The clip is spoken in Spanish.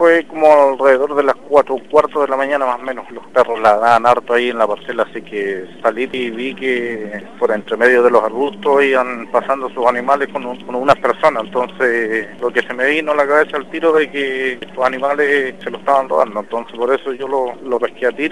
Fue como alrededor de las cuatro cuartos de la mañana más o menos. Los perros la dan harto ahí en la parcela, así que salí y vi que por entre medio de los arbustos iban pasando sus animales con, con unas personas. Entonces lo que se me vino a la cabeza al tiro de que los animales se lo estaban robando. Entonces por eso yo lo, lo pesqué a tiro